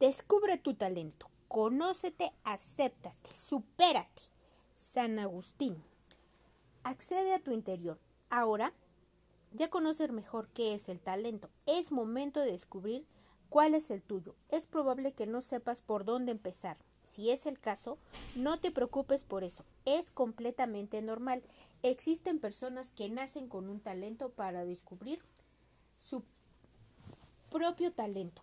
Descubre tu talento, conócete, acéptate, supérate. San Agustín. Accede a tu interior. Ahora ya conocer mejor qué es el talento. Es momento de descubrir cuál es el tuyo. Es probable que no sepas por dónde empezar. Si es el caso, no te preocupes por eso. Es completamente normal. Existen personas que nacen con un talento para descubrir su propio talento.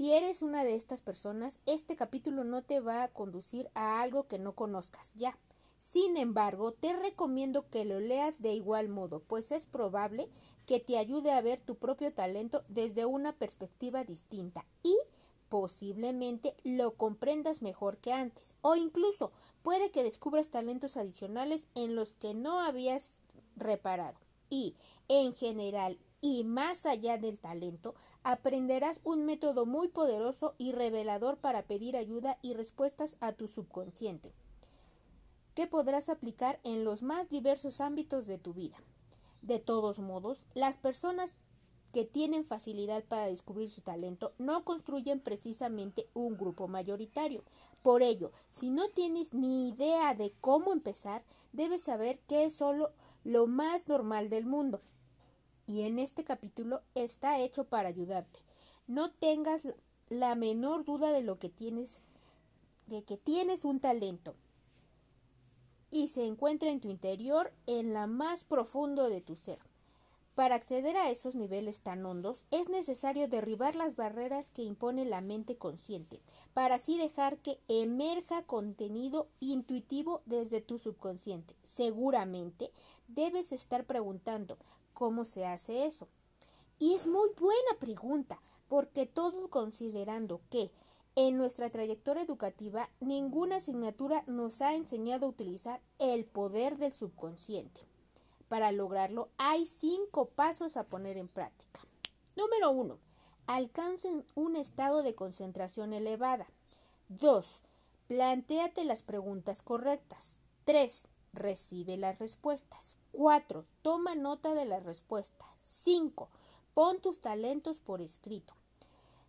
Si eres una de estas personas, este capítulo no te va a conducir a algo que no conozcas ya. Sin embargo, te recomiendo que lo leas de igual modo, pues es probable que te ayude a ver tu propio talento desde una perspectiva distinta y posiblemente lo comprendas mejor que antes, o incluso puede que descubras talentos adicionales en los que no habías reparado. Y, en general, y más allá del talento, aprenderás un método muy poderoso y revelador para pedir ayuda y respuestas a tu subconsciente, que podrás aplicar en los más diversos ámbitos de tu vida. De todos modos, las personas que tienen facilidad para descubrir su talento no construyen precisamente un grupo mayoritario. Por ello, si no tienes ni idea de cómo empezar, debes saber que es solo lo más normal del mundo. Y en este capítulo está hecho para ayudarte. No tengas la menor duda de lo que tienes, de que tienes un talento y se encuentra en tu interior, en la más profundo de tu ser. Para acceder a esos niveles tan hondos es necesario derribar las barreras que impone la mente consciente, para así dejar que emerja contenido intuitivo desde tu subconsciente. Seguramente debes estar preguntando ¿cómo se hace eso? Y es muy buena pregunta, porque todo considerando que en nuestra trayectoria educativa ninguna asignatura nos ha enseñado a utilizar el poder del subconsciente. Para lograrlo hay cinco pasos a poner en práctica. Número uno, alcancen un estado de concentración elevada. 2. Plantéate las preguntas correctas. 3. Recibe las respuestas. 4. Toma nota de las respuestas. 5. Pon tus talentos por escrito.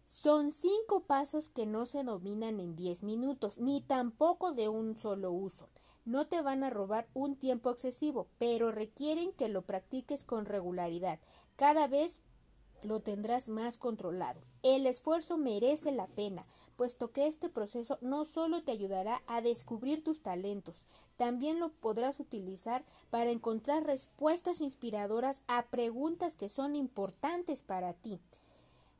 Son cinco pasos que no se dominan en 10 minutos, ni tampoco de un solo uso no te van a robar un tiempo excesivo, pero requieren que lo practiques con regularidad. Cada vez lo tendrás más controlado. El esfuerzo merece la pena, puesto que este proceso no solo te ayudará a descubrir tus talentos, también lo podrás utilizar para encontrar respuestas inspiradoras a preguntas que son importantes para ti.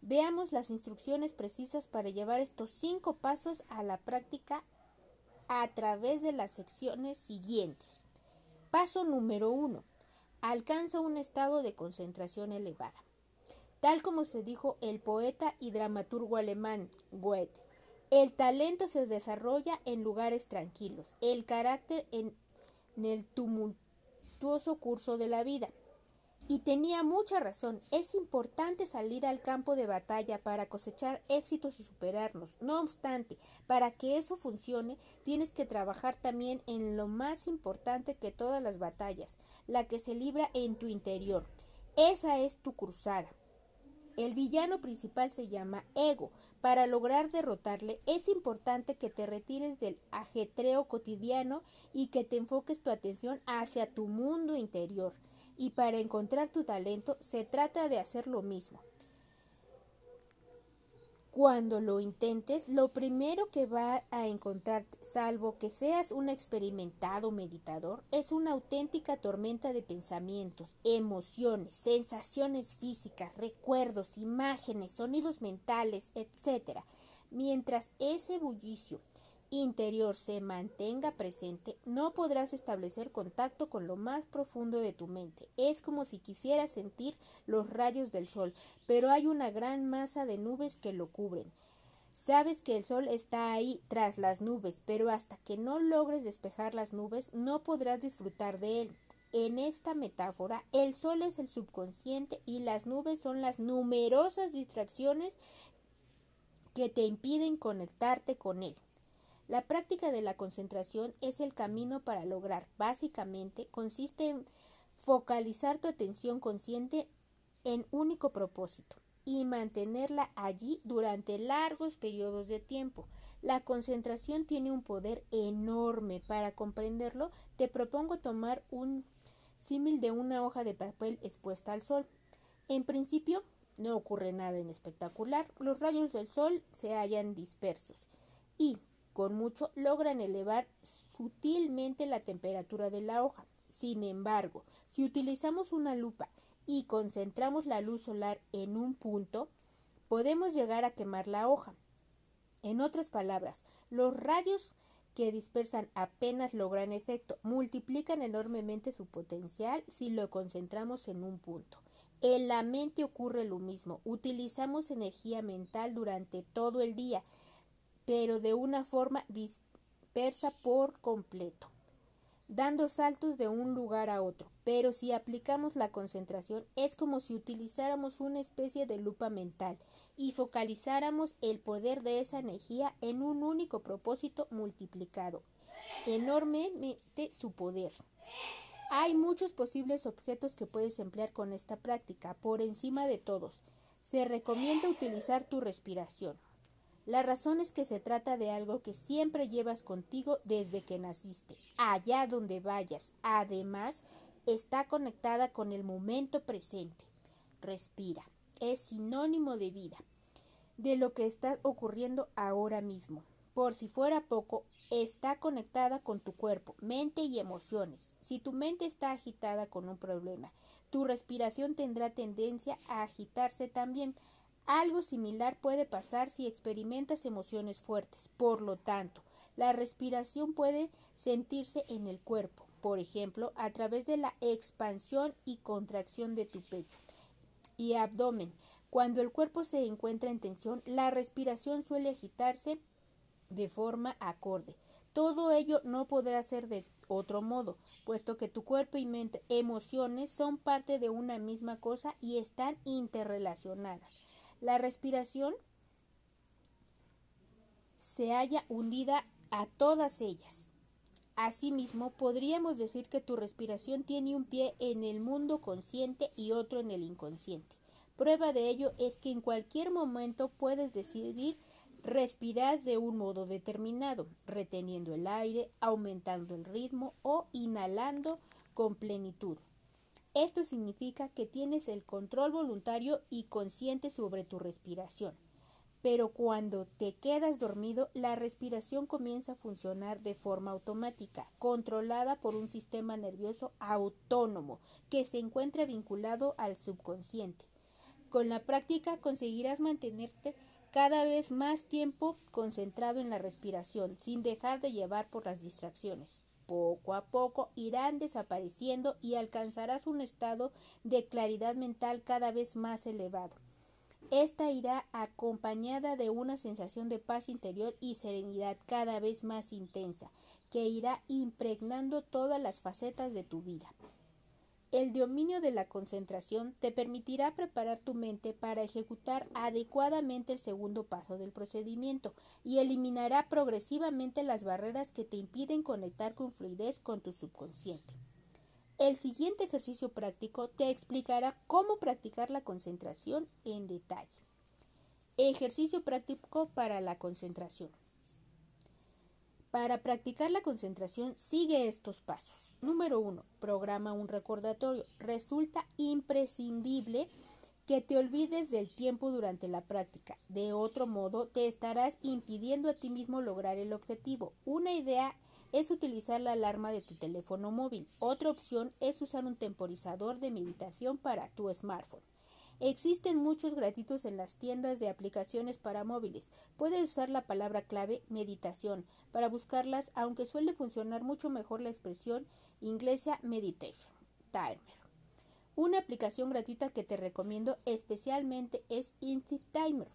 Veamos las instrucciones precisas para llevar estos cinco pasos a la práctica a través de las secciones siguientes. Paso número 1. Alcanza un estado de concentración elevada. Tal como se dijo el poeta y dramaturgo alemán Goethe, el talento se desarrolla en lugares tranquilos, el carácter en, en el tumultuoso curso de la vida. Y tenía mucha razón. Es importante salir al campo de batalla para cosechar éxitos y superarnos. No obstante, para que eso funcione, tienes que trabajar también en lo más importante que todas las batallas, la que se libra en tu interior. Esa es tu cruzada. El villano principal se llama ego. Para lograr derrotarle es importante que te retires del ajetreo cotidiano y que te enfoques tu atención hacia tu mundo interior y para encontrar tu talento se trata de hacer lo mismo. Cuando lo intentes, lo primero que va a encontrar, salvo que seas un experimentado meditador, es una auténtica tormenta de pensamientos, emociones, sensaciones físicas, recuerdos, imágenes, sonidos mentales, etc. Mientras ese bullicio interior se mantenga presente, no podrás establecer contacto con lo más profundo de tu mente. Es como si quisieras sentir los rayos del sol, pero hay una gran masa de nubes que lo cubren. Sabes que el sol está ahí tras las nubes, pero hasta que no logres despejar las nubes no podrás disfrutar de él. En esta metáfora, el sol es el subconsciente y las nubes son las numerosas distracciones que te impiden conectarte con él. La práctica de la concentración es el camino para lograr. Básicamente consiste en focalizar tu atención consciente en único propósito. y mantenerla allí durante largos periodos de tiempo. La concentración tiene un poder enorme. Para comprenderlo, te propongo tomar un símil de una hoja de papel expuesta al sol. En principio, no ocurre nada en espectacular. Los rayos del sol se hallan dispersos y, con mucho, logran elevar sutilmente la temperatura de la hoja. Sin embargo, si utilizamos una lupa y concentramos la luz solar en un punto, podemos llegar a quemar la hoja. En otras palabras, los rayos que dispersan apenas logran efecto, multiplican enormemente su potencial si lo concentramos en un punto. En la mente ocurre lo mismo. Utilizamos energía mental durante todo el día, pero de una forma dispersa por completo, dando saltos de un lugar a otro. Pero si aplicamos la concentración es como si utilizáramos una especie de lupa mental y focalizáramos el poder de esa energía en un único propósito multiplicado enormemente su poder. Hay muchos posibles objetos que puedes emplear con esta práctica. Por encima de todos, se recomienda utilizar tu respiración. La razón es que se trata de algo que siempre llevas contigo desde que naciste, allá donde vayas. Además, está conectada con el momento presente. Respira. Es sinónimo de vida, de lo que está ocurriendo ahora mismo. Por si fuera poco, está conectada con tu cuerpo, mente y emociones. Si tu mente está agitada con un problema, tu respiración tendrá tendencia a agitarse también. Algo similar puede pasar si experimentas emociones fuertes. Por lo tanto, la respiración puede sentirse en el cuerpo, por ejemplo, a través de la expansión y contracción de tu pecho y abdomen. Cuando el cuerpo se encuentra en tensión, la respiración suele agitarse de forma acorde. Todo ello no podrá ser de otro modo, puesto que tu cuerpo y mente, emociones son parte de una misma cosa y están interrelacionadas. La respiración se halla hundida a todas ellas. Asimismo, podríamos decir que tu respiración tiene un pie en el mundo consciente y otro en el inconsciente. Prueba de ello es que en cualquier momento puedes decidir Respirar de un modo determinado, reteniendo el aire, aumentando el ritmo o inhalando con plenitud. Esto significa que tienes el control voluntario y consciente sobre tu respiración. Pero cuando te quedas dormido, la respiración comienza a funcionar de forma automática, controlada por un sistema nervioso autónomo que se encuentra vinculado al subconsciente. Con la práctica conseguirás mantenerte cada vez más tiempo concentrado en la respiración, sin dejar de llevar por las distracciones. Poco a poco irán desapareciendo y alcanzarás un estado de claridad mental cada vez más elevado. Esta irá acompañada de una sensación de paz interior y serenidad cada vez más intensa, que irá impregnando todas las facetas de tu vida. El dominio de la concentración te permitirá preparar tu mente para ejecutar adecuadamente el segundo paso del procedimiento y eliminará progresivamente las barreras que te impiden conectar con fluidez con tu subconsciente. El siguiente ejercicio práctico te explicará cómo practicar la concentración en detalle. Ejercicio práctico para la concentración. Para practicar la concentración, sigue estos pasos. Número 1. Programa un recordatorio. Resulta imprescindible que te olvides del tiempo durante la práctica. De otro modo, te estarás impidiendo a ti mismo lograr el objetivo. Una idea es utilizar la alarma de tu teléfono móvil. Otra opción es usar un temporizador de meditación para tu smartphone. Existen muchos gratuitos en las tiendas de aplicaciones para móviles. Puedes usar la palabra clave meditación para buscarlas, aunque suele funcionar mucho mejor la expresión inglesa meditation timer. Una aplicación gratuita que te recomiendo especialmente es Instinct Timer.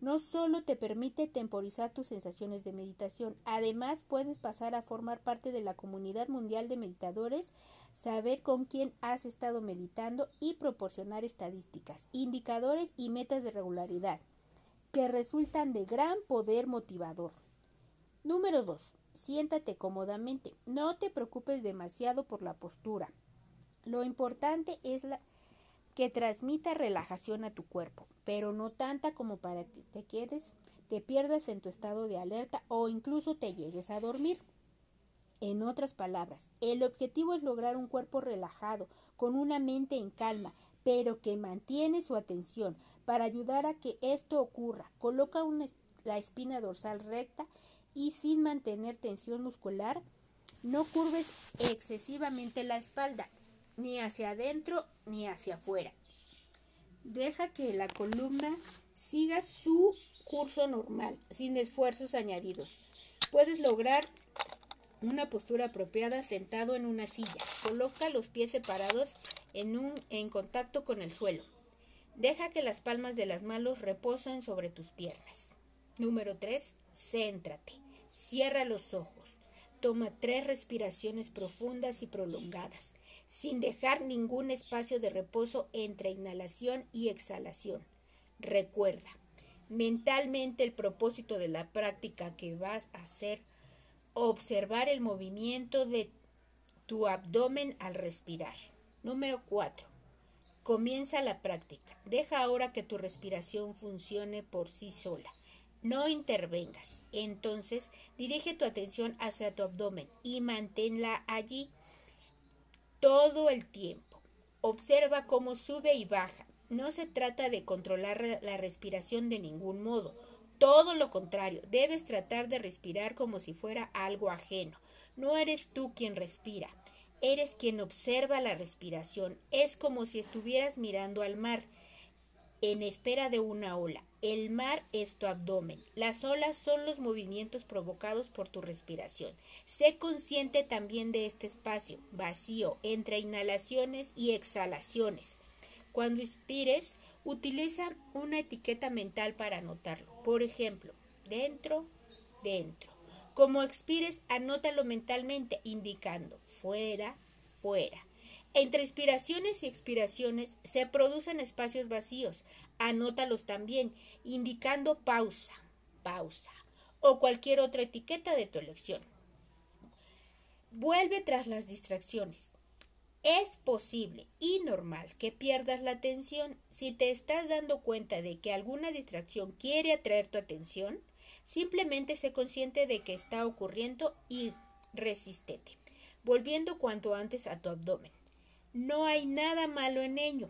No solo te permite temporizar tus sensaciones de meditación, además puedes pasar a formar parte de la comunidad mundial de meditadores, saber con quién has estado meditando y proporcionar estadísticas, indicadores y metas de regularidad que resultan de gran poder motivador. Número 2. Siéntate cómodamente. No te preocupes demasiado por la postura. Lo importante es la que transmita relajación a tu cuerpo, pero no tanta como para que te quedes, te pierdas en tu estado de alerta o incluso te llegues a dormir. En otras palabras, el objetivo es lograr un cuerpo relajado, con una mente en calma, pero que mantiene su atención. Para ayudar a que esto ocurra, coloca la espina dorsal recta y sin mantener tensión muscular, no curves excesivamente la espalda, ni hacia adentro ni hacia afuera. Deja que la columna siga su curso normal, sin esfuerzos añadidos. Puedes lograr una postura apropiada sentado en una silla. Coloca los pies separados en, un, en contacto con el suelo. Deja que las palmas de las manos reposen sobre tus piernas. Número 3. Céntrate. Cierra los ojos. Toma tres respiraciones profundas y prolongadas, sin dejar ningún espacio de reposo entre inhalación y exhalación. Recuerda, mentalmente el propósito de la práctica que vas a hacer, observar el movimiento de tu abdomen al respirar. Número 4. Comienza la práctica. Deja ahora que tu respiración funcione por sí sola. No intervengas. Entonces, dirige tu atención hacia tu abdomen y manténla allí todo el tiempo. Observa cómo sube y baja. No se trata de controlar la respiración de ningún modo. Todo lo contrario, debes tratar de respirar como si fuera algo ajeno. No eres tú quien respira, eres quien observa la respiración. Es como si estuvieras mirando al mar en espera de una ola. El mar es tu abdomen. Las olas son los movimientos provocados por tu respiración. Sé consciente también de este espacio vacío entre inhalaciones y exhalaciones. Cuando inspires, utiliza una etiqueta mental para anotarlo. Por ejemplo, dentro, dentro. Como expires, anótalo mentalmente, indicando fuera, fuera. Entre inspiraciones y expiraciones se producen espacios vacíos. Anótalos también, indicando pausa, pausa o cualquier otra etiqueta de tu elección. Vuelve tras las distracciones. Es posible y normal que pierdas la atención si te estás dando cuenta de que alguna distracción quiere atraer tu atención. Simplemente sé consciente de que está ocurriendo y resistete, volviendo cuanto antes a tu abdomen. No hay nada malo en ello.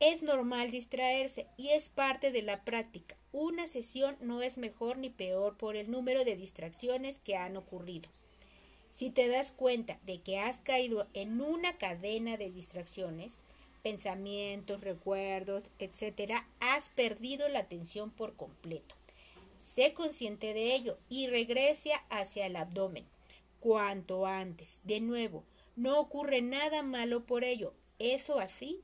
Es normal distraerse y es parte de la práctica. Una sesión no es mejor ni peor por el número de distracciones que han ocurrido. Si te das cuenta de que has caído en una cadena de distracciones, pensamientos, recuerdos, etc., has perdido la atención por completo. Sé consciente de ello y regrese hacia el abdomen cuanto antes. De nuevo, no ocurre nada malo por ello. Eso así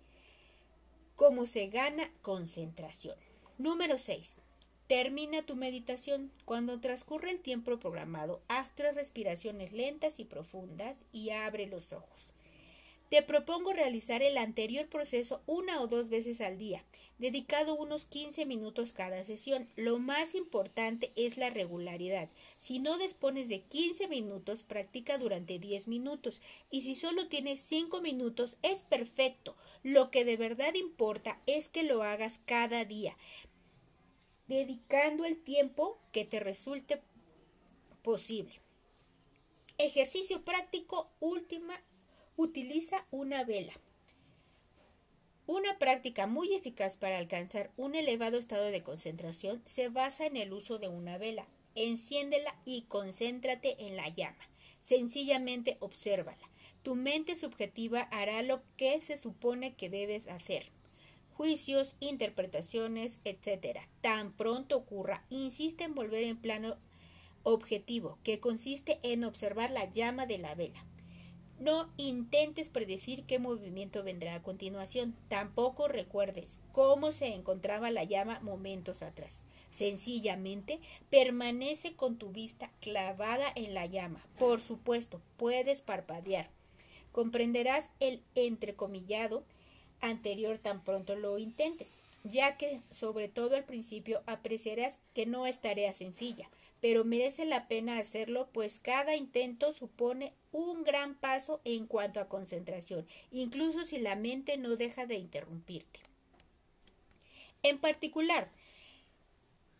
como se gana concentración. Número 6. Termina tu meditación. Cuando transcurre el tiempo programado, haz tres respiraciones lentas y profundas y abre los ojos. Te propongo realizar el anterior proceso una o dos veces al día, dedicado unos 15 minutos cada sesión. Lo más importante es la regularidad. Si no dispones de 15 minutos, practica durante 10 minutos y si solo tienes 5 minutos, es perfecto. Lo que de verdad importa es que lo hagas cada día, dedicando el tiempo que te resulte posible. Ejercicio práctico última utiliza una vela. Una práctica muy eficaz para alcanzar un elevado estado de concentración se basa en el uso de una vela. Enciéndela y concéntrate en la llama. Sencillamente obsérvala. Tu mente subjetiva hará lo que se supone que debes hacer. Juicios, interpretaciones, etc. Tan pronto ocurra, insiste en volver en plano objetivo, que consiste en observar la llama de la vela. No intentes predecir qué movimiento vendrá a continuación. Tampoco recuerdes cómo se encontraba la llama momentos atrás. Sencillamente permanece con tu vista clavada en la llama. Por supuesto, puedes parpadear. Comprenderás el entrecomillado anterior tan pronto lo intentes, ya que sobre todo al principio apreciarás que no es tarea sencilla, pero merece la pena hacerlo pues cada intento supone un gran paso en cuanto a concentración, incluso si la mente no deja de interrumpirte. En particular,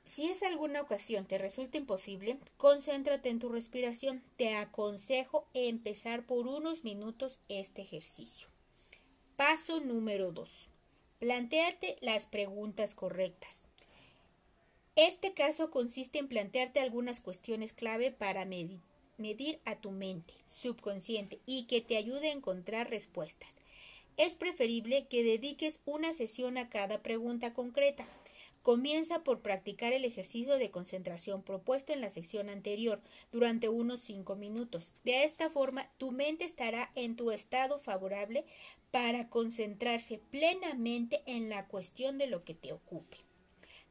si es alguna ocasión te resulta imposible, concéntrate en tu respiración. Te aconsejo empezar por unos minutos este ejercicio. Paso número 2. Plantéate las preguntas correctas. Este caso consiste en plantearte algunas cuestiones clave para medir a tu mente subconsciente y que te ayude a encontrar respuestas. Es preferible que dediques una sesión a cada pregunta concreta. Comienza por practicar el ejercicio de concentración propuesto en la sección anterior durante unos 5 minutos. De esta forma, tu mente estará en tu estado favorable para concentrarse plenamente en la cuestión de lo que te ocupe.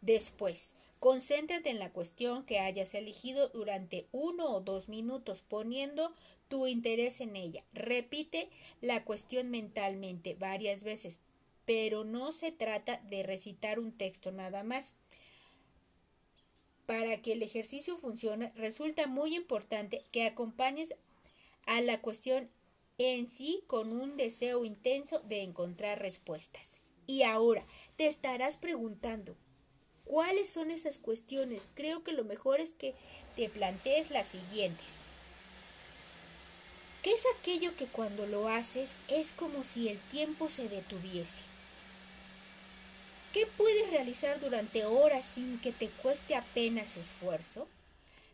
Después, concéntrate en la cuestión que hayas elegido durante uno o dos minutos, poniendo tu interés en ella. Repite la cuestión mentalmente varias veces pero no se trata de recitar un texto nada más. Para que el ejercicio funcione, resulta muy importante que acompañes a la cuestión en sí con un deseo intenso de encontrar respuestas. Y ahora te estarás preguntando, ¿cuáles son esas cuestiones? Creo que lo mejor es que te plantees las siguientes. ¿Qué es aquello que cuando lo haces es como si el tiempo se detuviese? ¿Qué puedes realizar durante horas sin que te cueste apenas esfuerzo?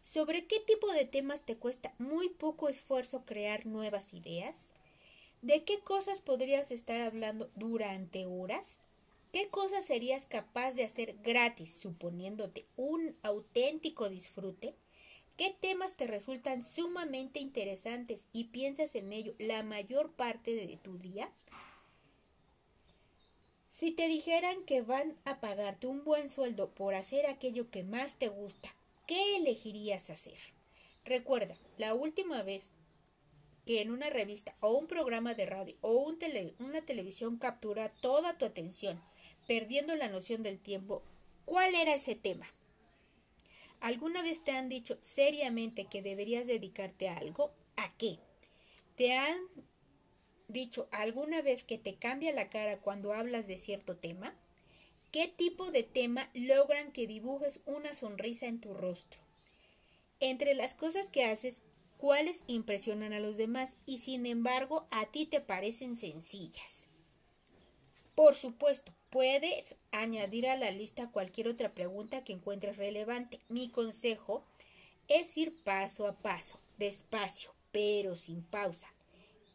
¿Sobre qué tipo de temas te cuesta muy poco esfuerzo crear nuevas ideas? ¿De qué cosas podrías estar hablando durante horas? ¿Qué cosas serías capaz de hacer gratis suponiéndote un auténtico disfrute? ¿Qué temas te resultan sumamente interesantes y piensas en ello la mayor parte de tu día? Si te dijeran que van a pagarte un buen sueldo por hacer aquello que más te gusta, ¿qué elegirías hacer? Recuerda, la última vez que en una revista o un programa de radio o una televisión captura toda tu atención, perdiendo la noción del tiempo, ¿cuál era ese tema? ¿Alguna vez te han dicho seriamente que deberías dedicarte a algo? ¿A qué? ¿Te han dicho alguna vez que te cambia la cara cuando hablas de cierto tema? ¿Qué tipo de tema logran que dibujes una sonrisa en tu rostro? Entre las cosas que haces, ¿cuáles impresionan a los demás y sin embargo a ti te parecen sencillas? Por supuesto, puedes añadir a la lista cualquier otra pregunta que encuentres relevante. Mi consejo es ir paso a paso, despacio, pero sin pausa.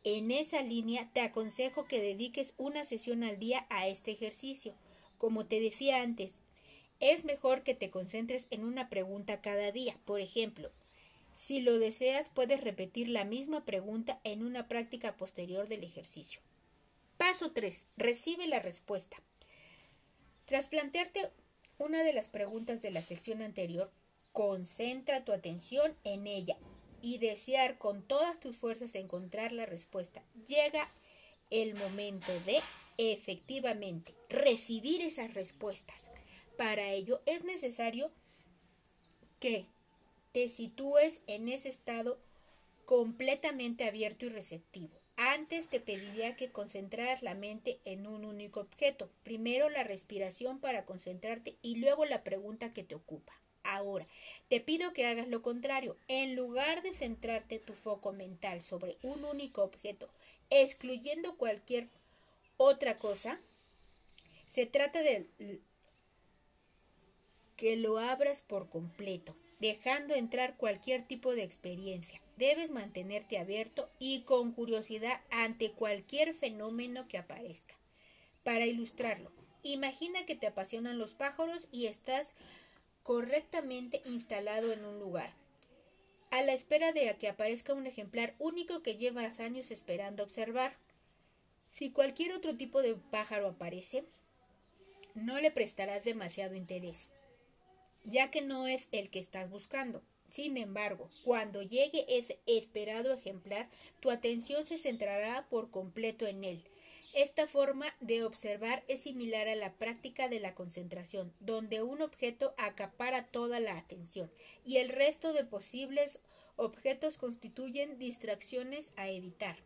En esa línea te aconsejo que dediques una sesión al día a este ejercicio. Como te decía antes, es mejor que te concentres en una pregunta cada día. Por ejemplo, si lo deseas, puedes repetir la misma pregunta en una práctica posterior del ejercicio. Paso 3. Recibe la respuesta. Tras plantearte una de las preguntas de la sección anterior, concentra tu atención en ella y desear con todas tus fuerzas encontrar la respuesta. Llega el momento de efectivamente recibir esas respuestas. Para ello es necesario que te sitúes en ese estado completamente abierto y receptivo. Antes te pediría que concentraras la mente en un único objeto. Primero la respiración para concentrarte y luego la pregunta que te ocupa. Ahora, te pido que hagas lo contrario. En lugar de centrarte tu foco mental sobre un único objeto, excluyendo cualquier otra cosa, se trata de que lo abras por completo, dejando entrar cualquier tipo de experiencia. Debes mantenerte abierto y con curiosidad ante cualquier fenómeno que aparezca. Para ilustrarlo, imagina que te apasionan los pájaros y estás correctamente instalado en un lugar, a la espera de que aparezca un ejemplar único que llevas años esperando observar. Si cualquier otro tipo de pájaro aparece, no le prestarás demasiado interés, ya que no es el que estás buscando. Sin embargo, cuando llegue ese esperado ejemplar, tu atención se centrará por completo en él. Esta forma de observar es similar a la práctica de la concentración, donde un objeto acapara toda la atención y el resto de posibles objetos constituyen distracciones a evitar.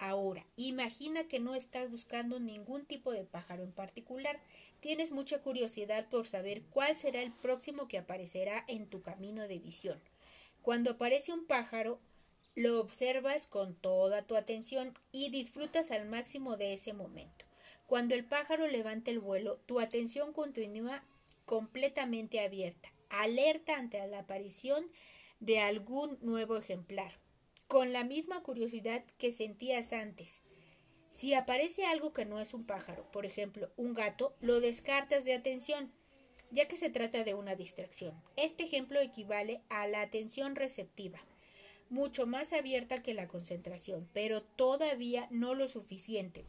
Ahora, imagina que no estás buscando ningún tipo de pájaro en particular. Tienes mucha curiosidad por saber cuál será el próximo que aparecerá en tu camino de visión. Cuando aparece un pájaro, lo observas con toda tu atención y disfrutas al máximo de ese momento. Cuando el pájaro levanta el vuelo, tu atención continúa completamente abierta, alerta ante la aparición de algún nuevo ejemplar con la misma curiosidad que sentías antes. Si aparece algo que no es un pájaro, por ejemplo, un gato, lo descartas de atención, ya que se trata de una distracción. Este ejemplo equivale a la atención receptiva, mucho más abierta que la concentración, pero todavía no lo suficiente.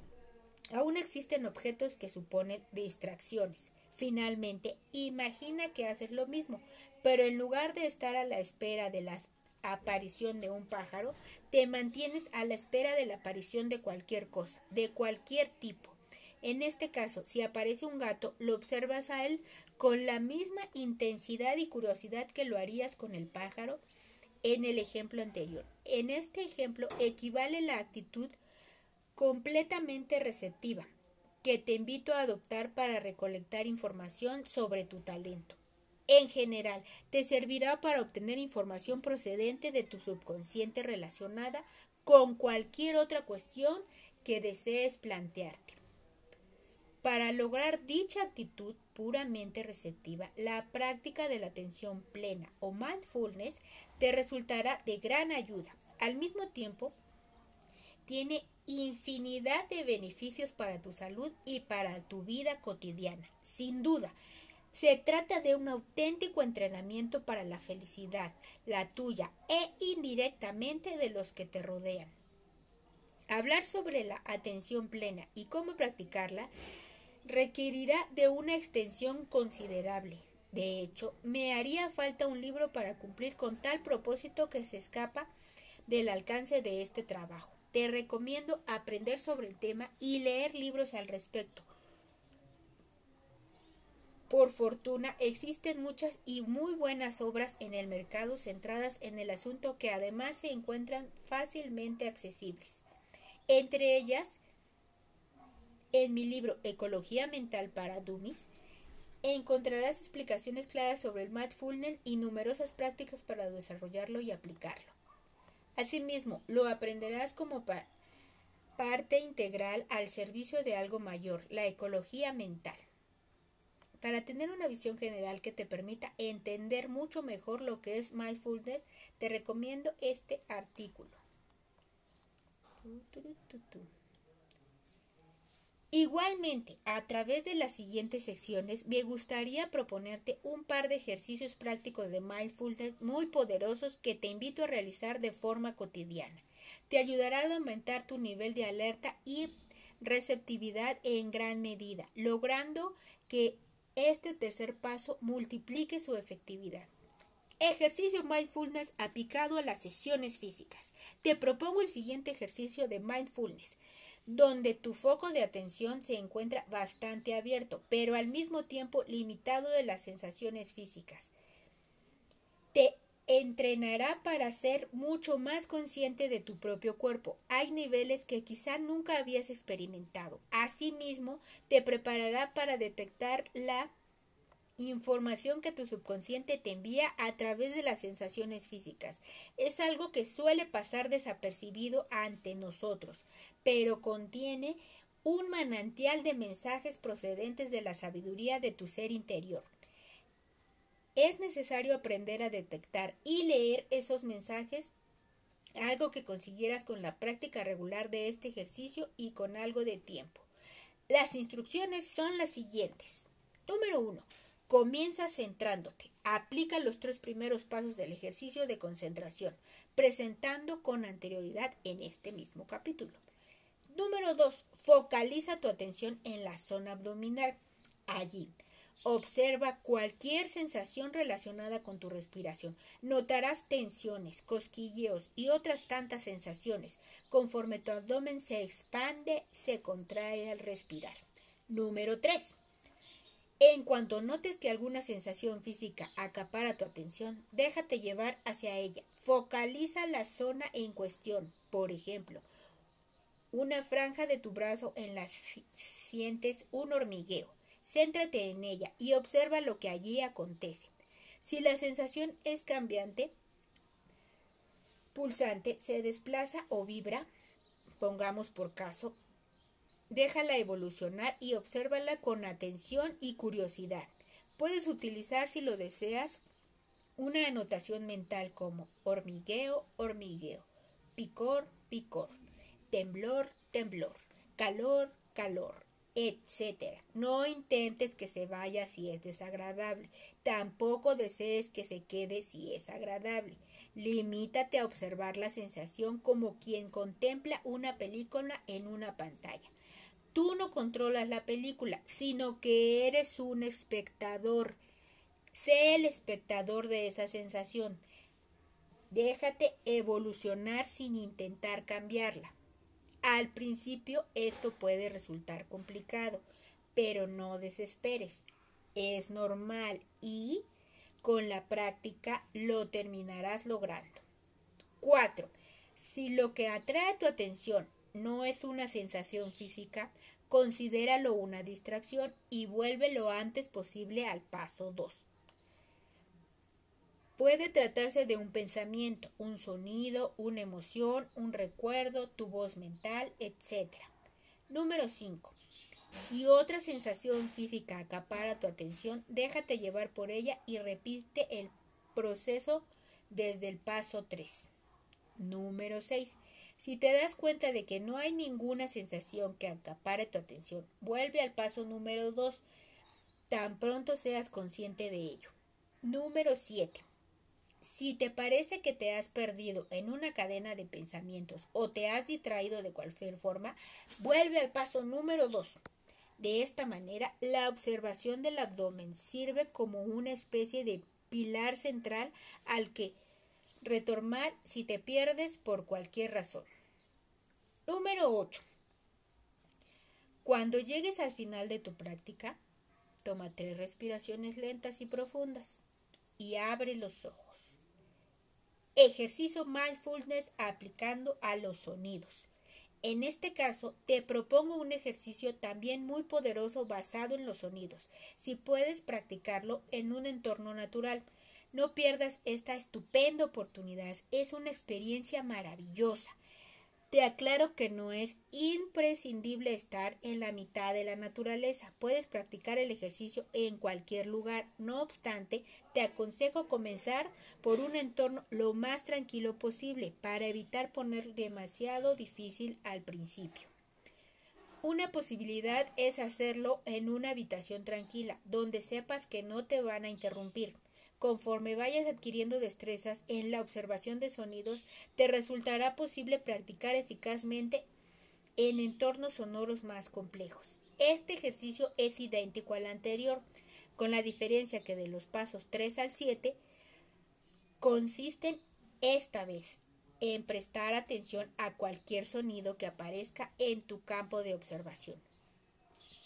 Aún existen objetos que suponen distracciones. Finalmente, imagina que haces lo mismo, pero en lugar de estar a la espera de las aparición de un pájaro, te mantienes a la espera de la aparición de cualquier cosa, de cualquier tipo. En este caso, si aparece un gato, lo observas a él con la misma intensidad y curiosidad que lo harías con el pájaro en el ejemplo anterior. En este ejemplo equivale la actitud completamente receptiva que te invito a adoptar para recolectar información sobre tu talento en general te servirá para obtener información procedente de tu subconsciente relacionada con cualquier otra cuestión que desees plantearte. Para lograr dicha actitud puramente receptiva, la práctica de la atención plena o mindfulness te resultará de gran ayuda. Al mismo tiempo, tiene infinidad de beneficios para tu salud y para tu vida cotidiana. Sin duda, se trata de un auténtico entrenamiento para la felicidad, la tuya e indirectamente de los que te rodean. Hablar sobre la atención plena y cómo practicarla requerirá de una extensión considerable. De hecho, me haría falta un libro para cumplir con tal propósito que se escapa del alcance de este trabajo. Te recomiendo aprender sobre el tema y leer libros al respecto por fortuna, existen muchas y muy buenas obras en el mercado centradas en el asunto que además se encuentran fácilmente accesibles. Entre ellas, en mi libro Ecología Mental para Dummies, encontrarás explicaciones claras sobre el mindfulness y numerosas prácticas para desarrollarlo y aplicarlo. Asimismo, lo aprenderás como parte integral al servicio de algo mayor, la ecología mental. Para tener una visión general que te permita entender mucho mejor lo que es mindfulness, te recomiendo este artículo. Igualmente, a través de las siguientes secciones, me gustaría proponerte un par de ejercicios prácticos de mindfulness muy poderosos que te invito a realizar de forma cotidiana. Te ayudará a aumentar tu nivel de alerta y receptividad en gran medida, logrando que este tercer paso multiplique su efectividad. Ejercicio mindfulness aplicado a las sesiones físicas. Te propongo el siguiente ejercicio de mindfulness, donde tu foco de atención se encuentra bastante abierto, pero al mismo tiempo limitado de las sensaciones físicas. Te entrenará para ser mucho más consciente de tu propio cuerpo. Hay niveles que quizá nunca habías experimentado. Asimismo, te preparará para detectar la información que tu subconsciente te envía a través de las sensaciones físicas. Es algo que suele pasar desapercibido ante nosotros, pero contiene un manantial de mensajes procedentes de la sabiduría de tu ser interior. Es necesario aprender a detectar y leer esos mensajes, algo que consiguieras con la práctica regular de este ejercicio y con algo de tiempo. Las instrucciones son las siguientes. Número 1. Comienza centrándote. Aplica los tres primeros pasos del ejercicio de concentración, presentando con anterioridad en este mismo capítulo. Número 2. Focaliza tu atención en la zona abdominal. Allí, Observa cualquier sensación relacionada con tu respiración. Notarás tensiones, cosquilleos y otras tantas sensaciones. Conforme tu abdomen se expande, se contrae al respirar. Número 3. En cuanto notes que alguna sensación física acapara tu atención, déjate llevar hacia ella. Focaliza la zona en cuestión. Por ejemplo, una franja de tu brazo en la sientes un hormigueo. Céntrate en ella y observa lo que allí acontece. Si la sensación es cambiante, pulsante, se desplaza o vibra, pongamos por caso, déjala evolucionar y obsérvala con atención y curiosidad. Puedes utilizar, si lo deseas, una anotación mental como hormigueo, hormigueo, picor, picor, temblor, temblor, calor, calor, etcétera. No intentes que se vaya si es desagradable. Tampoco desees que se quede si es agradable. Limítate a observar la sensación como quien contempla una película en una pantalla. Tú no controlas la película, sino que eres un espectador. Sé el espectador de esa sensación. Déjate evolucionar sin intentar cambiarla. Al principio esto puede resultar complicado, pero no desesperes. Es normal y con la práctica lo terminarás logrando. 4. Si lo que atrae tu atención no es una sensación física, considéralo una distracción y vuelve lo antes posible al paso 2. Puede tratarse de un pensamiento, un sonido, una emoción, un recuerdo, tu voz mental, etc. Número 5. Si otra sensación física acapara tu atención, déjate llevar por ella y repite el proceso desde el paso 3. Número 6. Si te das cuenta de que no hay ninguna sensación que acapare tu atención, vuelve al paso número 2 tan pronto seas consciente de ello. Número 7. Si te parece que te has perdido en una cadena de pensamientos o te has distraído de cualquier forma, vuelve al paso número 2. De esta manera, la observación del abdomen sirve como una especie de pilar central al que retomar si te pierdes por cualquier razón. Número 8. Cuando llegues al final de tu práctica, toma tres respiraciones lentas y profundas y abre los ojos. Ejercicio mindfulness aplicando a los sonidos. En este caso, te propongo un ejercicio también muy poderoso basado en los sonidos. Si puedes practicarlo en un entorno natural, no pierdas esta estupenda oportunidad. Es una experiencia maravillosa. Te aclaro que no es imprescindible estar en la mitad de la naturaleza. Puedes practicar el ejercicio en cualquier lugar. No obstante, te aconsejo comenzar por un entorno lo más tranquilo posible para evitar poner demasiado difícil al principio. Una posibilidad es hacerlo en una habitación tranquila, donde sepas que no te van a interrumpir. Conforme vayas adquiriendo destrezas en la observación de sonidos, te resultará posible practicar eficazmente en entornos sonoros más complejos. Este ejercicio es idéntico al anterior, con la diferencia que de los pasos 3 al 7 consisten esta vez en prestar atención a cualquier sonido que aparezca en tu campo de observación.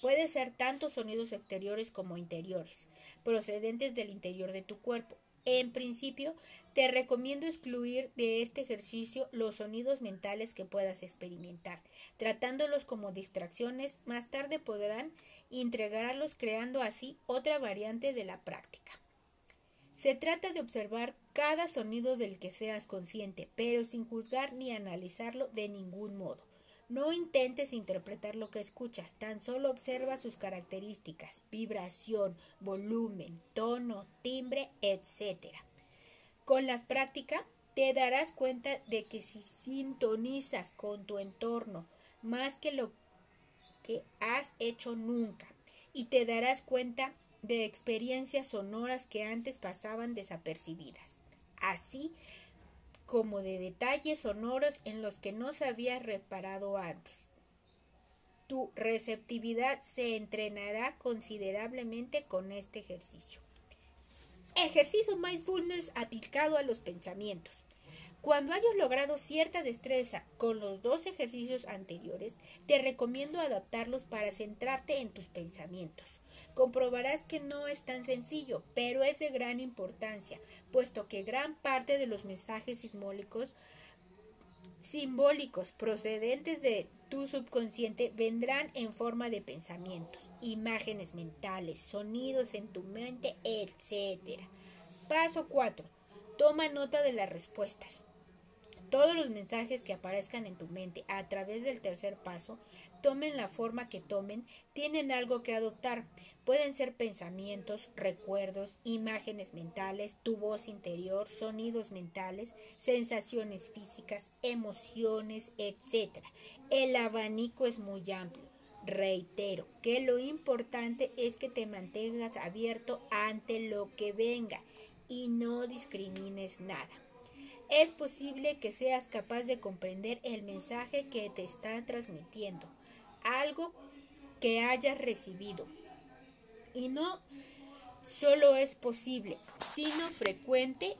Puede ser tanto sonidos exteriores como interiores, procedentes del interior de tu cuerpo. En principio, te recomiendo excluir de este ejercicio los sonidos mentales que puedas experimentar, tratándolos como distracciones. Más tarde podrán integrarlos creando así otra variante de la práctica. Se trata de observar cada sonido del que seas consciente, pero sin juzgar ni analizarlo de ningún modo. No intentes interpretar lo que escuchas, tan solo observa sus características, vibración, volumen, tono, timbre, etc. Con la práctica te darás cuenta de que si sintonizas con tu entorno más que lo que has hecho nunca y te darás cuenta de experiencias sonoras que antes pasaban desapercibidas. Así como de detalles sonoros en los que no se había reparado antes. Tu receptividad se entrenará considerablemente con este ejercicio. Ejercicio mindfulness aplicado a los pensamientos. Cuando hayas logrado cierta destreza con los dos ejercicios anteriores, te recomiendo adaptarlos para centrarte en tus pensamientos. Comprobarás que no es tan sencillo, pero es de gran importancia, puesto que gran parte de los mensajes simbólicos procedentes de tu subconsciente vendrán en forma de pensamientos, imágenes mentales, sonidos en tu mente, etc. Paso 4. Toma nota de las respuestas. Todos los mensajes que aparezcan en tu mente a través del tercer paso, tomen la forma que tomen, tienen algo que adoptar. Pueden ser pensamientos, recuerdos, imágenes mentales, tu voz interior, sonidos mentales, sensaciones físicas, emociones, etc. El abanico es muy amplio. Reitero que lo importante es que te mantengas abierto ante lo que venga y no discrimines nada es posible que seas capaz de comprender el mensaje que te está transmitiendo, algo que hayas recibido. Y no solo es posible, sino frecuente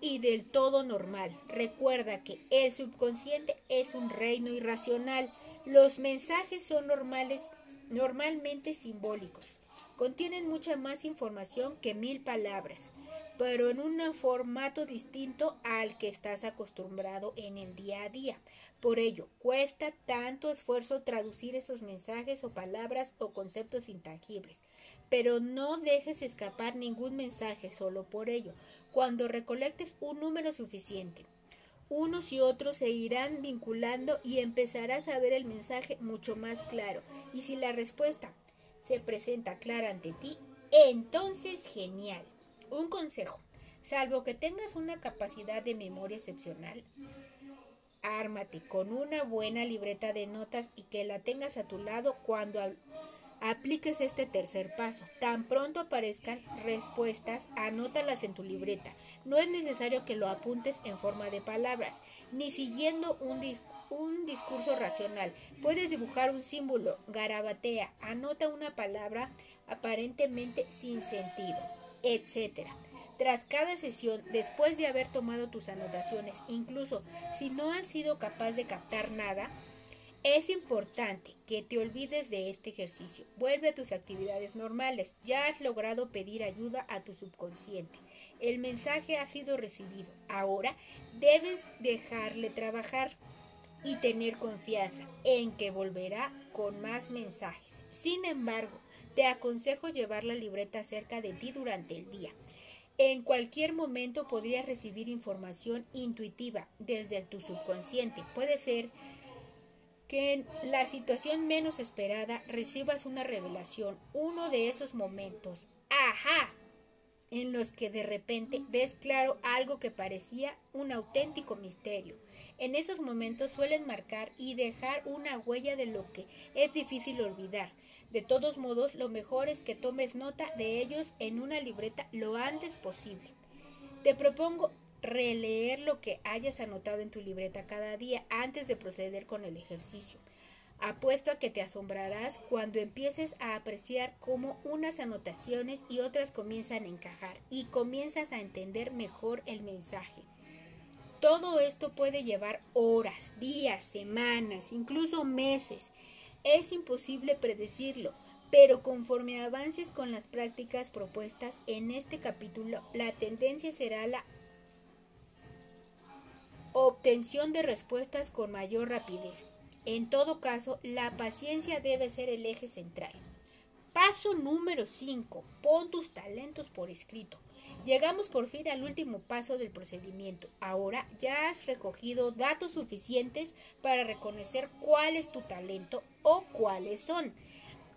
y del todo normal. Recuerda que el subconsciente es un reino irracional. Los mensajes son normales, normalmente simbólicos. Contienen mucha más información que mil palabras pero en un formato distinto al que estás acostumbrado en el día a día. Por ello, cuesta tanto esfuerzo traducir esos mensajes o palabras o conceptos intangibles. Pero no dejes escapar ningún mensaje solo por ello. Cuando recolectes un número suficiente, unos y otros se irán vinculando y empezarás a ver el mensaje mucho más claro. Y si la respuesta se presenta clara ante ti, entonces genial. Un consejo. Salvo que tengas una capacidad de memoria excepcional, ármate con una buena libreta de notas y que la tengas a tu lado cuando apliques este tercer paso. Tan pronto aparezcan respuestas, anótalas en tu libreta. No es necesario que lo apuntes en forma de palabras, ni siguiendo un, discurso racional. Puedes dibujar un símbolo, garabatea, anota una palabra aparentemente sin sentido etc. Tras cada sesión, después de haber tomado tus anotaciones, incluso si no has sido capaz de captar nada, es importante que te olvides de este ejercicio. Vuelve a tus actividades normales. Ya has logrado pedir ayuda a tu subconsciente. El mensaje ha sido recibido. Ahora debes dejarle trabajar y tener confianza en que volverá con más mensajes. Sin embargo, te aconsejo llevar la libreta cerca de ti durante el día. En cualquier momento podrías recibir información intuitiva desde tu subconsciente. Puede ser que en la situación menos esperada recibas una revelación, uno de esos momentos. ¡Ajá! En los que de repente ves claro algo que parecía un auténtico misterio. En esos momentos suelen marcar y dejar una huella de lo que es difícil olvidar. De todos modos, lo mejor es que tomes nota de ellos en una libreta lo antes posible. Te propongo releer lo que hayas anotado en tu libreta cada día antes de proceder con el ejercicio. Apuesto a que te asombrarás cuando empieces a apreciar cómo unas anotaciones y otras comienzan a encajar y comienzas a entender mejor el mensaje. Todo esto puede llevar horas, días, semanas, incluso meses. Es imposible predecirlo, pero conforme avances con las prácticas propuestas en este capítulo, la tendencia será la obtención de respuestas con mayor rapidez. En todo caso, la paciencia debe ser el eje central. Paso número 5. Pon tus talentos por escrito. Llegamos por fin al último paso del procedimiento. Ahora ya has recogido datos suficientes para reconocer cuál es tu talento o cuáles son.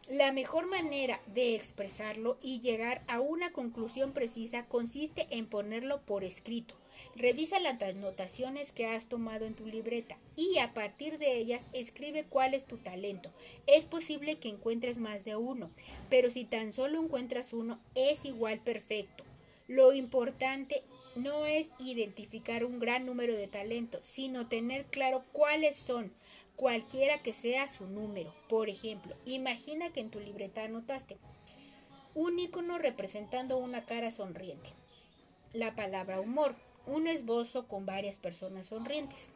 La mejor manera de expresarlo y llegar a una conclusión precisa consiste en ponerlo por escrito. Revisa las anotaciones que has tomado en tu libreta y a partir de ellas escribe cuál es tu talento. Es posible que encuentres más de uno, pero si tan solo encuentras uno, es igual perfecto. Lo importante no es identificar un gran número de talentos, sino tener claro cuáles son. cualquiera que sea su número. Por ejemplo, imagina que en tu libreta anotaste un icono representando una cara sonriente, la palabra humor, un esbozo con varias personas sonrientes.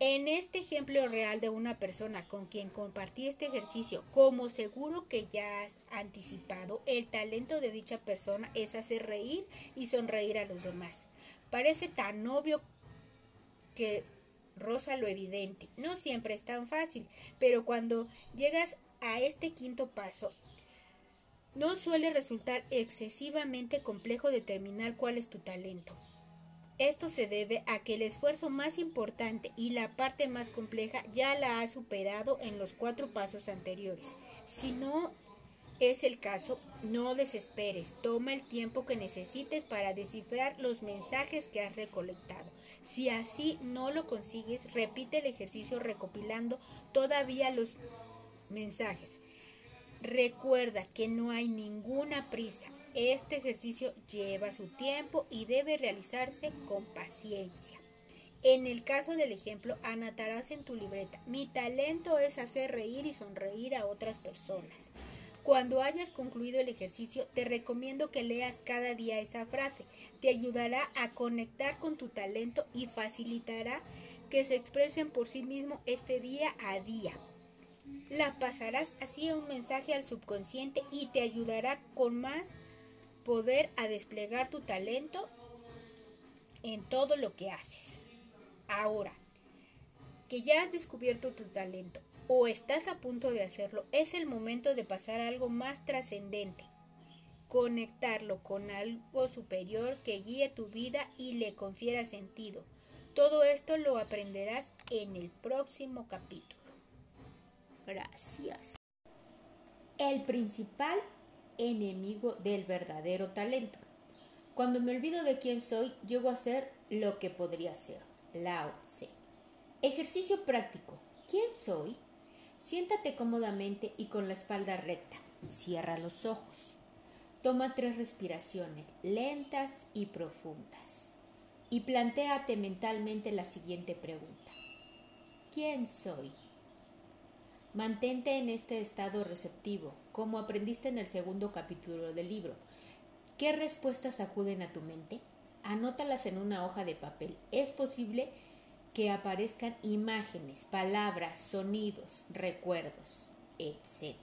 En este ejemplo real de una persona con quien compartí este ejercicio, como seguro que ya has anticipado, el talento de dicha persona es hacer reír y sonreír a los demás. Parece tan obvio que rosa lo evidente. No siempre es tan fácil, pero cuando llegas a este quinto paso, no suele resultar excesivamente complejo determinar cuál es tu talento. Esto se debe a que el esfuerzo más importante y la parte más compleja ya la has superado en los cuatro pasos anteriores. Si no es el caso, no desesperes, toma el tiempo que necesites para descifrar los mensajes que has recolectado. Si así no lo consigues, repite el ejercicio recopilando todavía los mensajes. Recuerda que no hay ninguna prisa. Este ejercicio lleva su tiempo y debe realizarse con paciencia. En el caso del ejemplo, anotarás en tu libreta, mi talento es hacer reír y sonreír a otras personas. Cuando hayas concluido el ejercicio, te recomiendo que leas cada día esa frase. Te ayudará a conectar con tu talento y facilitará que se expresen por sí mismo este día a día. La pasarás así un mensaje al subconsciente y te ayudará con más poder a desplegar tu talento en todo lo que haces. Ahora, que ya has descubierto tu talento, o estás a punto de hacerlo, es el momento de pasar a algo más trascendente. Conectarlo con algo superior que guíe tu vida y le confiera sentido. Todo esto lo aprenderás en el próximo capítulo. Gracias. El principal enemigo del verdadero talento. Cuando me olvido de quién soy, llego a ser lo que podría ser. Lao Tse. Ejercicio práctico. ¿Quién soy? Siéntate cómodamente y con la espalda recta. Cierra los ojos. Toma tres respiraciones lentas y profundas. Y plantéate mentalmente la siguiente pregunta. ¿Quién soy? Mantente en este estado receptivo, como aprendiste en el segundo capítulo del libro. ¿Qué respuestas acuden a tu mente? Anótalas en una hoja de papel. Es posible que aparezcan imágenes, palabras, sonidos, recuerdos, etc.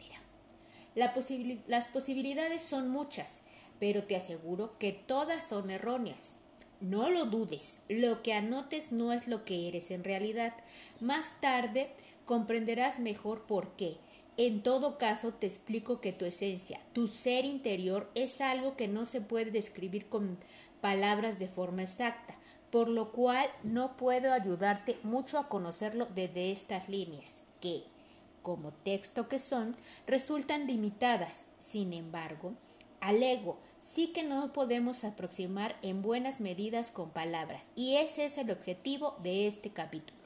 las posibilidades son muchas, pero te aseguro que todas son erróneas. No lo dudes, lo que anotes no es lo que eres en realidad. Más tarde comprenderás mejor por qué. En todo caso, te explico que tu esencia, tu ser interior, es algo que no se puede describir con palabras de forma exacta por lo cual no puedo ayudarte mucho a conocerlo desde estas líneas, que, como texto que son, resultan limitadas. Sin embargo, al ego sí que no podemos aproximar en buenas medidas con palabras, y ese es el objetivo de este capítulo.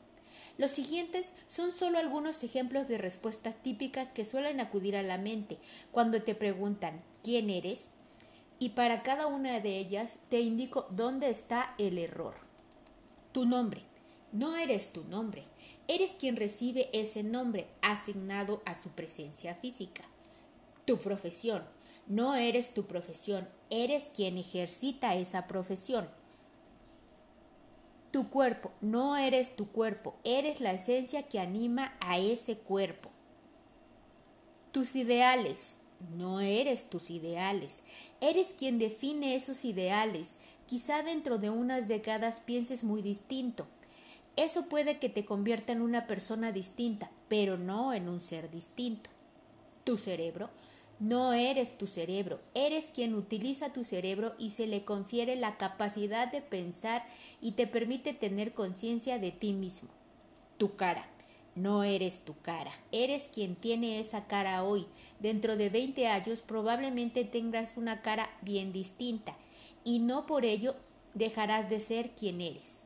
Los siguientes son solo algunos ejemplos de respuestas típicas que suelen acudir a la mente cuando te preguntan ¿quién eres? y para cada una de ellas te indico dónde está el error. Tu nombre. No eres tu nombre, eres quien recibe ese nombre asignado a su presencia física. Tu profesión. No eres tu profesión, eres quien ejercita esa profesión. Tu cuerpo. No eres tu cuerpo, eres la esencia que anima a ese cuerpo. Tus ideales. No eres tus ideales, eres quien define esos ideales. Quizá dentro de unas décadas pienses muy distinto. Eso puede que te convierta en una persona distinta, pero no en un ser distinto. Tu cerebro no eres tu cerebro, eres quien utiliza tu cerebro y se le confiere la capacidad de pensar y te permite tener conciencia de ti mismo. Tu cara no eres tu cara, eres quien tiene esa cara hoy. Dentro de 20 años probablemente tengas una cara bien distinta y no por ello dejarás de ser quien eres.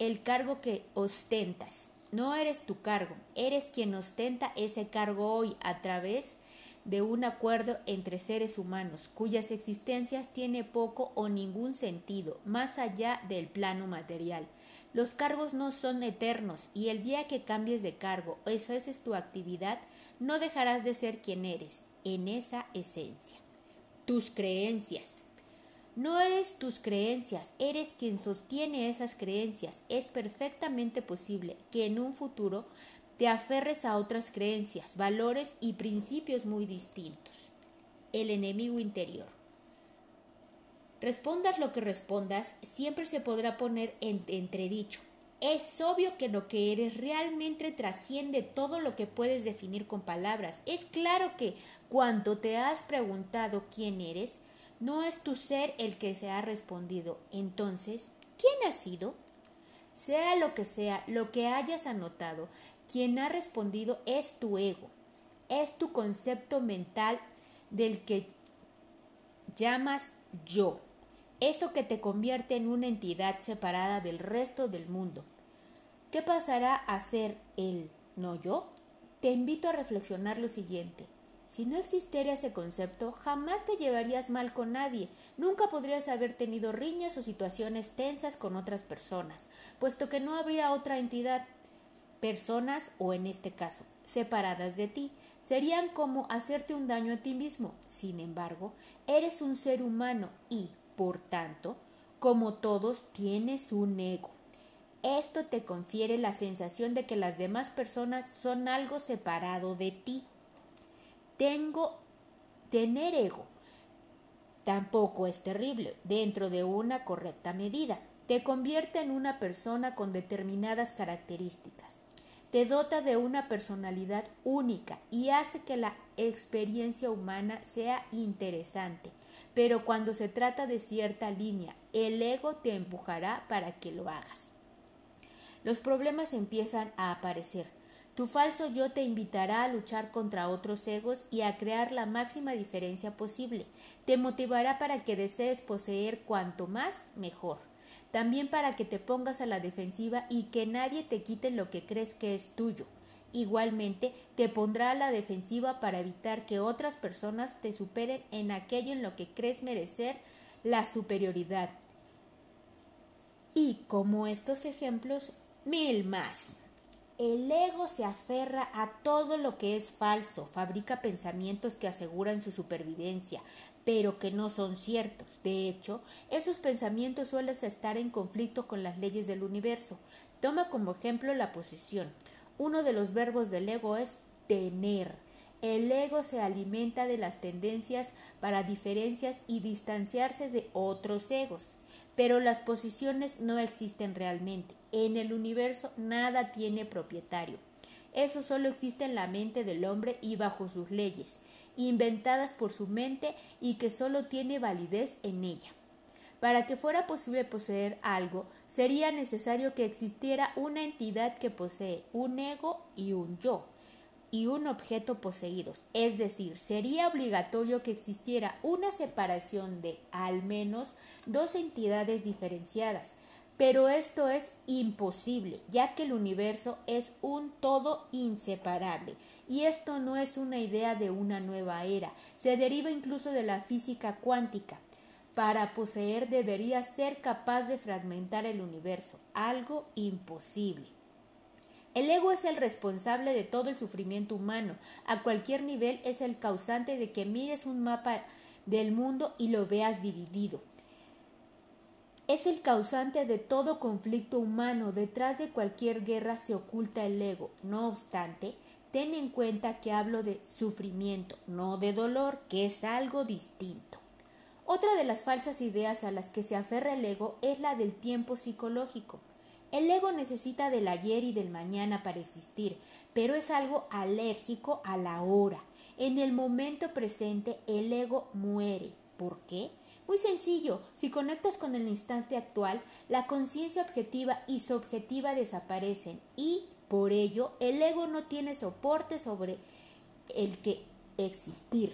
El cargo que ostentas. No eres tu cargo, eres quien ostenta ese cargo hoy a través de un acuerdo entre seres humanos cuyas existencias tiene poco o ningún sentido más allá del plano material. Los cargos no son eternos y el día que cambies de cargo o es tu actividad, no dejarás de ser quien eres, en esa esencia. Tus creencias. No eres tus creencias, eres quien sostiene esas creencias. Es perfectamente posible que en un futuro te aferres a otras creencias, valores y principios muy distintos. El enemigo interior. Respondas lo que respondas, siempre se podrá poner en entredicho. Es obvio que lo que eres realmente trasciende todo lo que puedes definir con palabras. Es claro que cuando te has preguntado quién eres, no es tu ser el que se ha respondido. Entonces, ¿quién ha sido? Sea lo que sea, lo que hayas anotado, quien ha respondido es tu ego, es tu concepto mental del que llamas yo, eso que te convierte en una entidad separada del resto del mundo. ¿Qué pasará a ser el no yo? Te invito a reflexionar lo siguiente. Si no existiera ese concepto, jamás te llevarías mal con nadie, nunca podrías haber tenido riñas o situaciones tensas con otras personas, puesto que no habría otra entidad, personas o en este caso, separadas de ti, serían como hacerte un daño a ti mismo. Sin embargo, eres un ser humano y, por tanto, como todos, tienes un ego. Esto te confiere la sensación de que las demás personas son algo separado de ti tengo tener ego. Tampoco es terrible dentro de una correcta medida. Te convierte en una persona con determinadas características. Te dota de una personalidad única y hace que la experiencia humana sea interesante. Pero cuando se trata de cierta línea, el ego te empujará para que lo hagas. Los problemas empiezan a aparecer tu falso yo te invitará a luchar contra otros egos y a crear la máxima diferencia posible. Te motivará para que desees poseer cuanto más, mejor. También para que te pongas a la defensiva y que nadie te quite lo que crees que es tuyo. Igualmente, te pondrá a la defensiva para evitar que otras personas te superen en aquello en lo que crees merecer la superioridad. Y como estos ejemplos, mil más. El ego se aferra a todo lo que es falso, fabrica pensamientos que aseguran su supervivencia, pero que no son ciertos. De hecho, esos pensamientos suelen estar en conflicto con las leyes del universo. Toma como ejemplo la posición. Uno de los verbos del ego es tener. El ego se alimenta de las tendencias para diferencias y distanciarse de otros egos. Pero las posiciones no existen realmente. En el universo nada tiene propietario. Eso solo existe en la mente del hombre y bajo sus leyes, inventadas por su mente y que solo tiene validez en ella. Para que fuera posible poseer algo, sería necesario que existiera una entidad que posee un ego y un yo y un objeto poseídos. Es decir, sería obligatorio que existiera una separación de al menos dos entidades diferenciadas. Pero esto es imposible, ya que el universo es un todo inseparable. Y esto no es una idea de una nueva era, se deriva incluso de la física cuántica. Para poseer debería ser capaz de fragmentar el universo, algo imposible. El ego es el responsable de todo el sufrimiento humano. A cualquier nivel es el causante de que mires un mapa del mundo y lo veas dividido. Es el causante de todo conflicto humano. Detrás de cualquier guerra se oculta el ego. No obstante, ten en cuenta que hablo de sufrimiento, no de dolor, que es algo distinto. Otra de las falsas ideas a las que se aferra el ego es la del tiempo psicológico. El ego necesita del ayer y del mañana para existir, pero es algo alérgico a la hora. En el momento presente el ego muere. ¿Por qué? Muy sencillo, si conectas con el instante actual, la conciencia objetiva y subjetiva desaparecen y, por ello, el ego no tiene soporte sobre el que existir.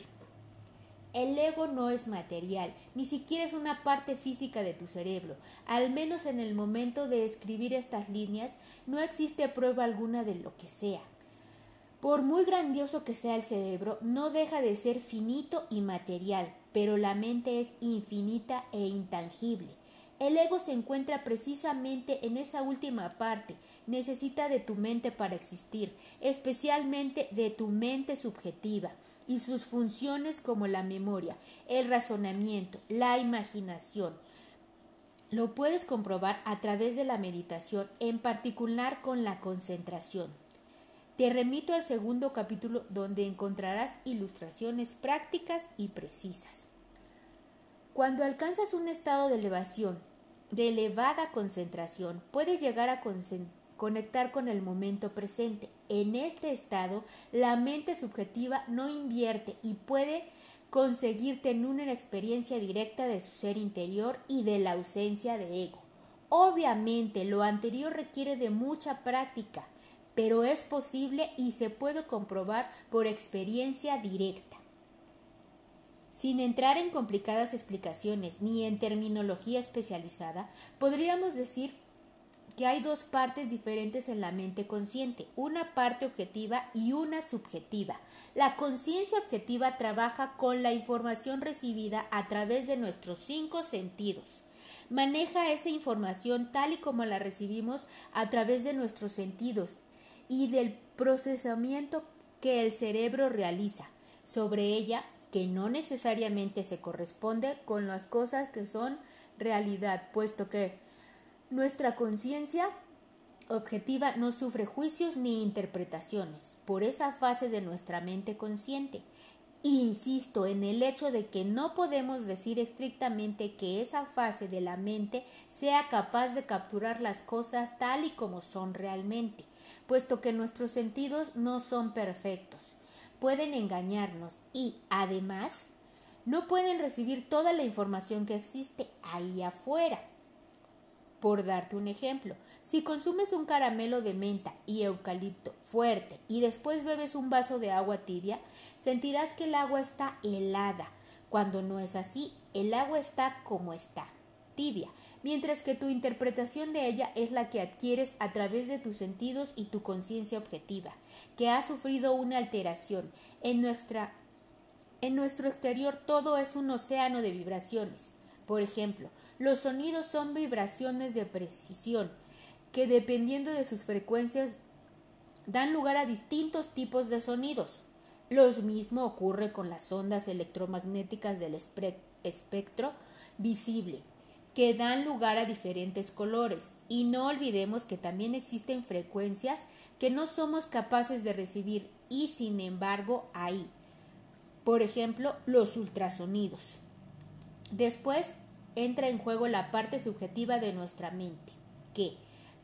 El ego no es material, ni siquiera es una parte física de tu cerebro. Al menos en el momento de escribir estas líneas no existe prueba alguna de lo que sea. Por muy grandioso que sea el cerebro, no deja de ser finito y material, pero la mente es infinita e intangible. El ego se encuentra precisamente en esa última parte. Necesita de tu mente para existir, especialmente de tu mente subjetiva y sus funciones como la memoria, el razonamiento, la imaginación. Lo puedes comprobar a través de la meditación, en particular con la concentración. Te remito al segundo capítulo donde encontrarás ilustraciones prácticas y precisas. Cuando alcanzas un estado de elevación, de elevada concentración, puedes llegar a conectar con el momento presente. En este estado, la mente subjetiva no invierte y puede conseguirte en una experiencia directa de su ser interior y de la ausencia de ego. Obviamente, lo anterior requiere de mucha práctica, pero es posible y se puede comprobar por experiencia directa. Sin entrar en complicadas explicaciones ni en terminología especializada, podríamos decir que hay dos partes diferentes en la mente consciente, una parte objetiva y una subjetiva. La conciencia objetiva trabaja con la información recibida a través de nuestros cinco sentidos. Maneja esa información tal y como la recibimos a través de nuestros sentidos y del procesamiento que el cerebro realiza sobre ella que no necesariamente se corresponde con las cosas que son realidad, puesto que nuestra conciencia objetiva no sufre juicios ni interpretaciones por esa fase de nuestra mente consciente. Insisto en el hecho de que no podemos decir estrictamente que esa fase de la mente sea capaz de capturar las cosas tal y como son realmente, puesto que nuestros sentidos no son perfectos pueden engañarnos y, además, no pueden recibir toda la información que existe ahí afuera. Por darte un ejemplo, si consumes un caramelo de menta y eucalipto fuerte y después bebes un vaso de agua tibia, sentirás que el agua está helada. Cuando no es así, el agua está como está, tibia, mientras que tu interpretación de ella es la que adquieres a través de tus sentidos y tu conciencia objetiva, que ha sufrido una alteración. En, nuestra, en nuestro exterior todo es un océano de vibraciones. Por ejemplo, los sonidos son vibraciones de precisión, que dependiendo de sus frecuencias dan lugar a distintos tipos de sonidos. Lo mismo ocurre con las ondas electromagnéticas del espectro visible que dan lugar a diferentes colores. Y no olvidemos que también existen frecuencias que no somos capaces de recibir y sin embargo hay. Por ejemplo, los ultrasonidos. Después entra en juego la parte subjetiva de nuestra mente, que,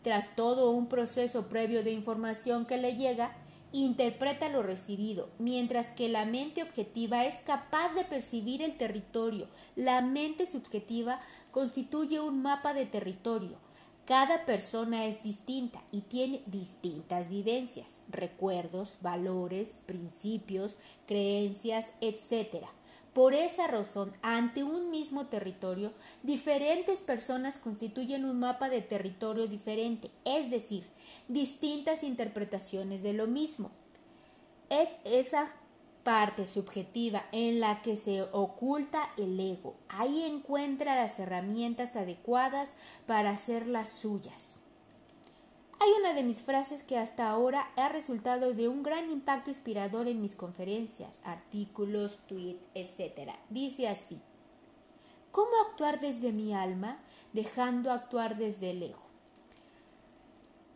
tras todo un proceso previo de información que le llega, interpreta lo recibido, mientras que la mente objetiva es capaz de percibir el territorio. La mente subjetiva constituye un mapa de territorio. Cada persona es distinta y tiene distintas vivencias, recuerdos, valores, principios, creencias, etc. Por esa razón, ante un mismo territorio, diferentes personas constituyen un mapa de territorio diferente, es decir, distintas interpretaciones de lo mismo. Es esa parte subjetiva en la que se oculta el ego. Ahí encuentra las herramientas adecuadas para hacerlas suyas. Hay una de mis frases que hasta ahora ha resultado de un gran impacto inspirador en mis conferencias, artículos, tweets, etc. Dice así, ¿cómo actuar desde mi alma dejando actuar desde el ego?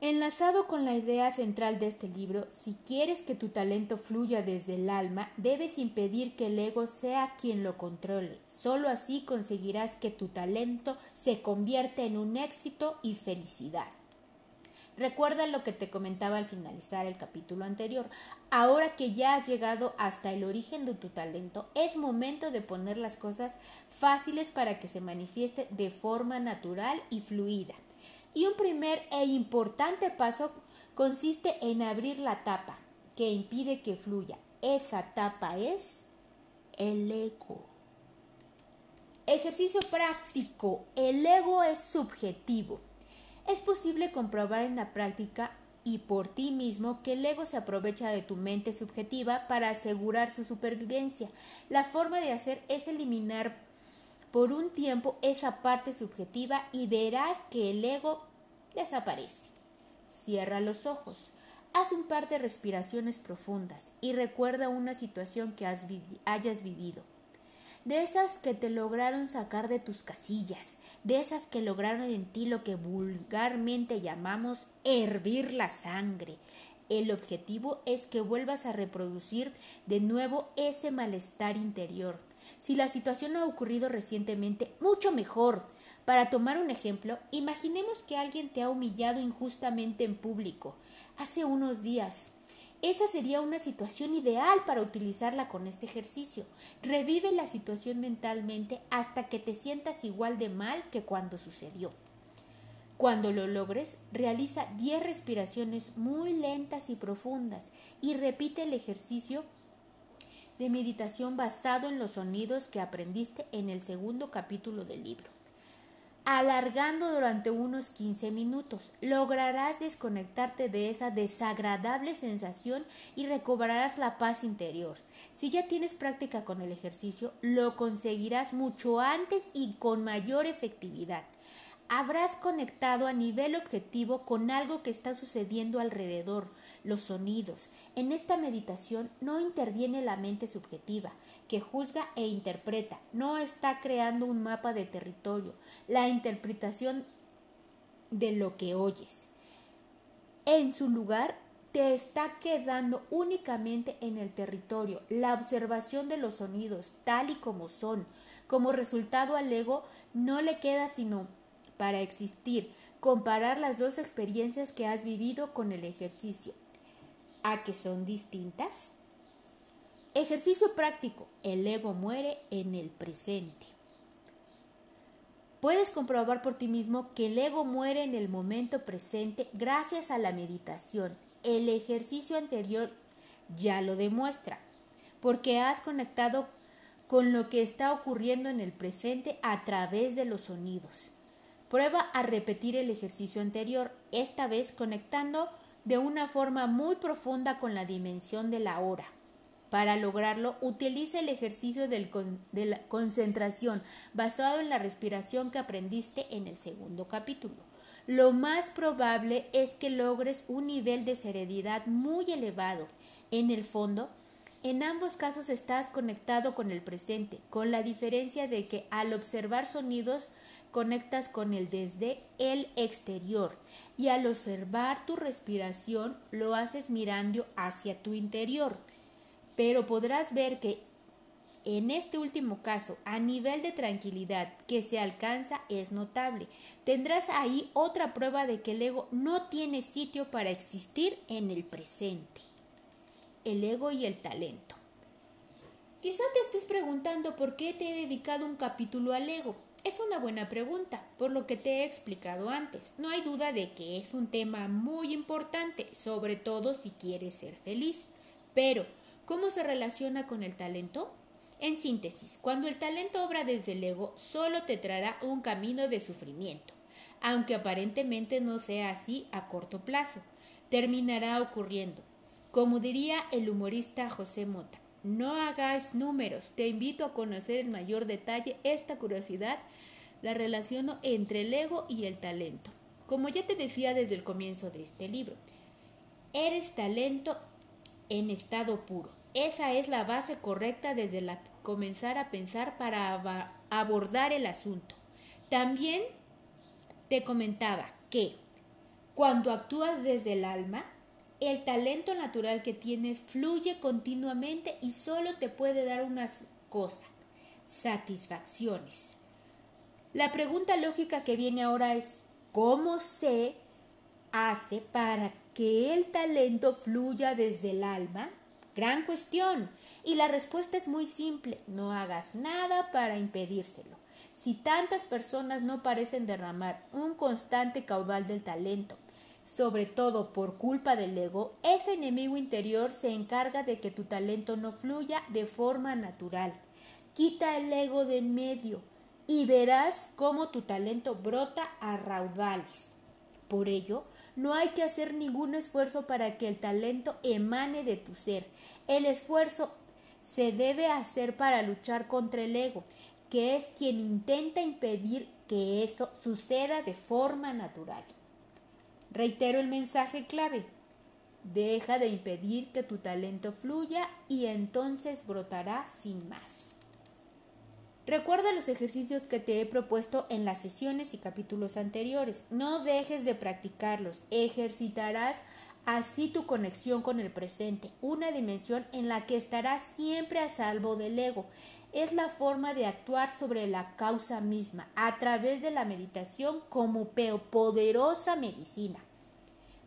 Enlazado con la idea central de este libro, si quieres que tu talento fluya desde el alma, debes impedir que el ego sea quien lo controle. Solo así conseguirás que tu talento se convierta en un éxito y felicidad. Recuerda lo que te comentaba al finalizar el capítulo anterior. Ahora que ya has llegado hasta el origen de tu talento, es momento de poner las cosas fáciles para que se manifieste de forma natural y fluida. Y un primer e importante paso consiste en abrir la tapa que impide que fluya. Esa tapa es el ego. Ejercicio práctico. El ego es subjetivo. Es posible comprobar en la práctica y por ti mismo que el ego se aprovecha de tu mente subjetiva para asegurar su supervivencia. La forma de hacer es eliminar por un tiempo esa parte subjetiva y verás que el ego desaparece. Cierra los ojos. Haz un par de respiraciones profundas y recuerda una situación que hayas vivido. De esas que te lograron sacar de tus casillas, de esas que lograron en ti lo que vulgarmente llamamos hervir la sangre. El objetivo es que vuelvas a reproducir de nuevo ese malestar interior. Si la situación ha ocurrido recientemente, mucho mejor. Para tomar un ejemplo, imaginemos que alguien te ha humillado injustamente en público hace unos días. Esa sería una situación ideal para utilizarla con este ejercicio. Revive la situación mentalmente hasta que te sientas igual de mal que cuando sucedió. Cuando lo logres, realiza 10 respiraciones muy lentas y profundas y repite el ejercicio de meditación basado en los sonidos que aprendiste en el segundo capítulo del libro alargando durante unos 15 minutos. Lograrás desconectarte de esa desagradable sensación y recobrarás la paz interior. Si ya tienes práctica con el ejercicio, lo conseguirás mucho antes y con mayor efectividad habrás conectado a nivel objetivo con algo que está sucediendo alrededor, los sonidos. En esta meditación no interviene la mente subjetiva, que juzga e interpreta, no está creando un mapa de territorio, la interpretación de lo que oyes. En su lugar, te está quedando únicamente en el territorio, la observación de los sonidos tal y como son. Como resultado al ego no le queda sino para existir, comparar las dos experiencias que has vivido con el ejercicio. ¿A que son distintas? Ejercicio práctico. El ego muere en el presente. Puedes comprobar por ti mismo que el ego muere en el momento presente gracias a la meditación. El ejercicio anterior ya lo demuestra, porque has conectado con lo que está ocurriendo en el presente a través de los sonidos. Prueba a repetir el ejercicio anterior, esta vez conectando de una forma muy profunda con la dimensión de la hora. Para lograrlo, utiliza el ejercicio de la concentración basado en la respiración que aprendiste en el segundo capítulo. Lo más probable es que logres un nivel de serenidad muy elevado. En el fondo, en ambos casos estás conectado con el presente, con la diferencia de que al observar sonidos conectas con el desde el exterior y al observar tu respiración lo haces mirando hacia tu interior. Pero podrás ver que en este último caso, a nivel de tranquilidad que se alcanza es notable. Tendrás ahí otra prueba de que el ego no tiene sitio para existir en el presente. El ego y el talento. Quizá te estés preguntando por qué te he dedicado un capítulo al ego. Es una buena pregunta, por lo que te he explicado antes. No hay duda de que es un tema muy importante, sobre todo si quieres ser feliz. Pero, ¿cómo se relaciona con el talento? En síntesis, cuando el talento obra desde el ego, solo te traerá un camino de sufrimiento, aunque aparentemente no sea así a corto plazo. Terminará ocurriendo. Como diría el humorista José Mota, no hagas números. Te invito a conocer en mayor detalle esta curiosidad, la relación entre el ego y el talento. Como ya te decía desde el comienzo de este libro, eres talento en estado puro. Esa es la base correcta desde la comenzar a pensar para abordar el asunto. También te comentaba que cuando actúas desde el alma, el talento natural que tienes fluye continuamente y solo te puede dar una cosa, satisfacciones. La pregunta lógica que viene ahora es, ¿cómo se hace para que el talento fluya desde el alma? Gran cuestión. Y la respuesta es muy simple, no hagas nada para impedírselo. Si tantas personas no parecen derramar un constante caudal del talento, sobre todo por culpa del ego, ese enemigo interior se encarga de que tu talento no fluya de forma natural. Quita el ego de en medio y verás cómo tu talento brota a raudales. Por ello, no hay que hacer ningún esfuerzo para que el talento emane de tu ser. El esfuerzo se debe hacer para luchar contra el ego, que es quien intenta impedir que eso suceda de forma natural. Reitero el mensaje clave. Deja de impedir que tu talento fluya y entonces brotará sin más. Recuerda los ejercicios que te he propuesto en las sesiones y capítulos anteriores. No dejes de practicarlos. Ejercitarás así tu conexión con el presente, una dimensión en la que estarás siempre a salvo del ego. Es la forma de actuar sobre la causa misma, a través de la meditación como poderosa medicina.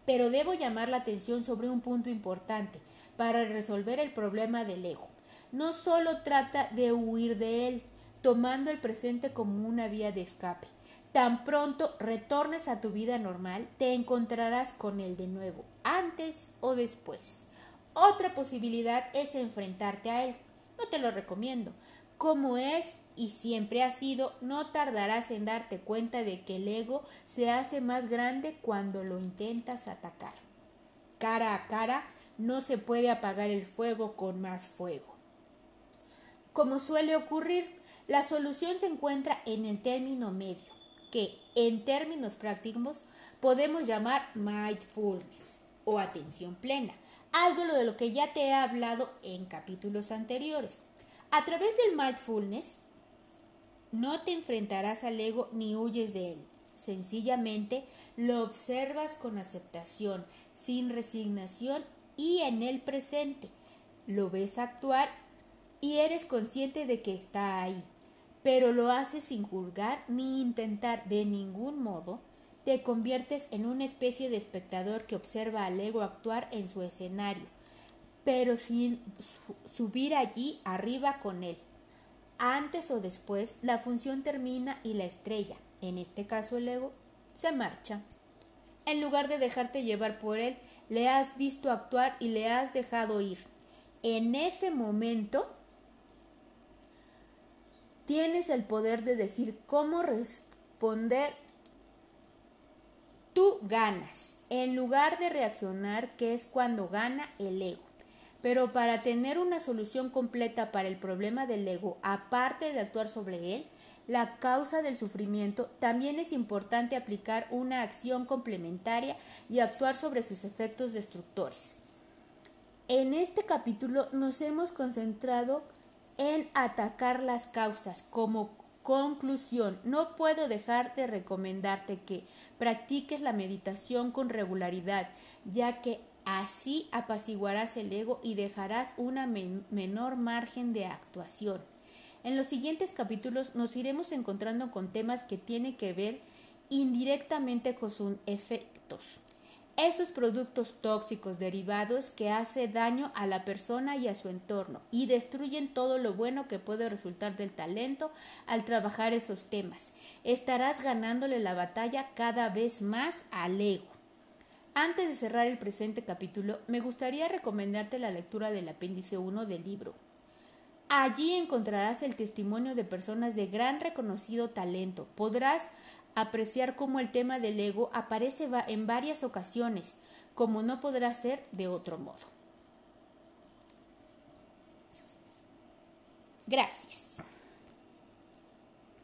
Pero debo llamar la atención sobre un punto importante para resolver el problema del ego. No solo trata de huir de él, tomando el presente como una vía de escape. Tan pronto retornes a tu vida normal, te encontrarás con él de nuevo, antes o después. Otra posibilidad es enfrentarte a él. No te lo recomiendo. Como es y siempre ha sido, no tardarás en darte cuenta de que el ego se hace más grande cuando lo intentas atacar. Cara a cara, no se puede apagar el fuego con más fuego. Como suele ocurrir, la solución se encuentra en el término medio, que en términos prácticos podemos llamar mindfulness o atención plena, algo de lo que ya te he hablado en capítulos anteriores. A través del mindfulness no te enfrentarás al ego ni huyes de él. Sencillamente lo observas con aceptación, sin resignación y en el presente. Lo ves actuar y eres consciente de que está ahí pero lo haces sin juzgar ni intentar de ningún modo, te conviertes en una especie de espectador que observa al ego actuar en su escenario, pero sin subir allí arriba con él. Antes o después la función termina y la estrella, en este caso el ego, se marcha. En lugar de dejarte llevar por él, le has visto actuar y le has dejado ir. En ese momento tienes el poder de decir cómo responder. Tú ganas, en lugar de reaccionar, que es cuando gana el ego. Pero para tener una solución completa para el problema del ego, aparte de actuar sobre él, la causa del sufrimiento, también es importante aplicar una acción complementaria y actuar sobre sus efectos destructores. En este capítulo nos hemos concentrado en atacar las causas. Como conclusión, no puedo dejar de recomendarte que practiques la meditación con regularidad, ya que así apaciguarás el ego y dejarás una menor margen de actuación. En los siguientes capítulos nos iremos encontrando con temas que tienen que ver indirectamente con sus efectos esos productos tóxicos derivados que hace daño a la persona y a su entorno y destruyen todo lo bueno que puede resultar del talento al trabajar esos temas. Estarás ganándole la batalla cada vez más al ego. Antes de cerrar el presente capítulo, me gustaría recomendarte la lectura del apéndice 1 del libro. Allí encontrarás el testimonio de personas de gran reconocido talento. Podrás apreciar cómo el tema del ego aparece en varias ocasiones, como no podrá ser de otro modo. Gracias.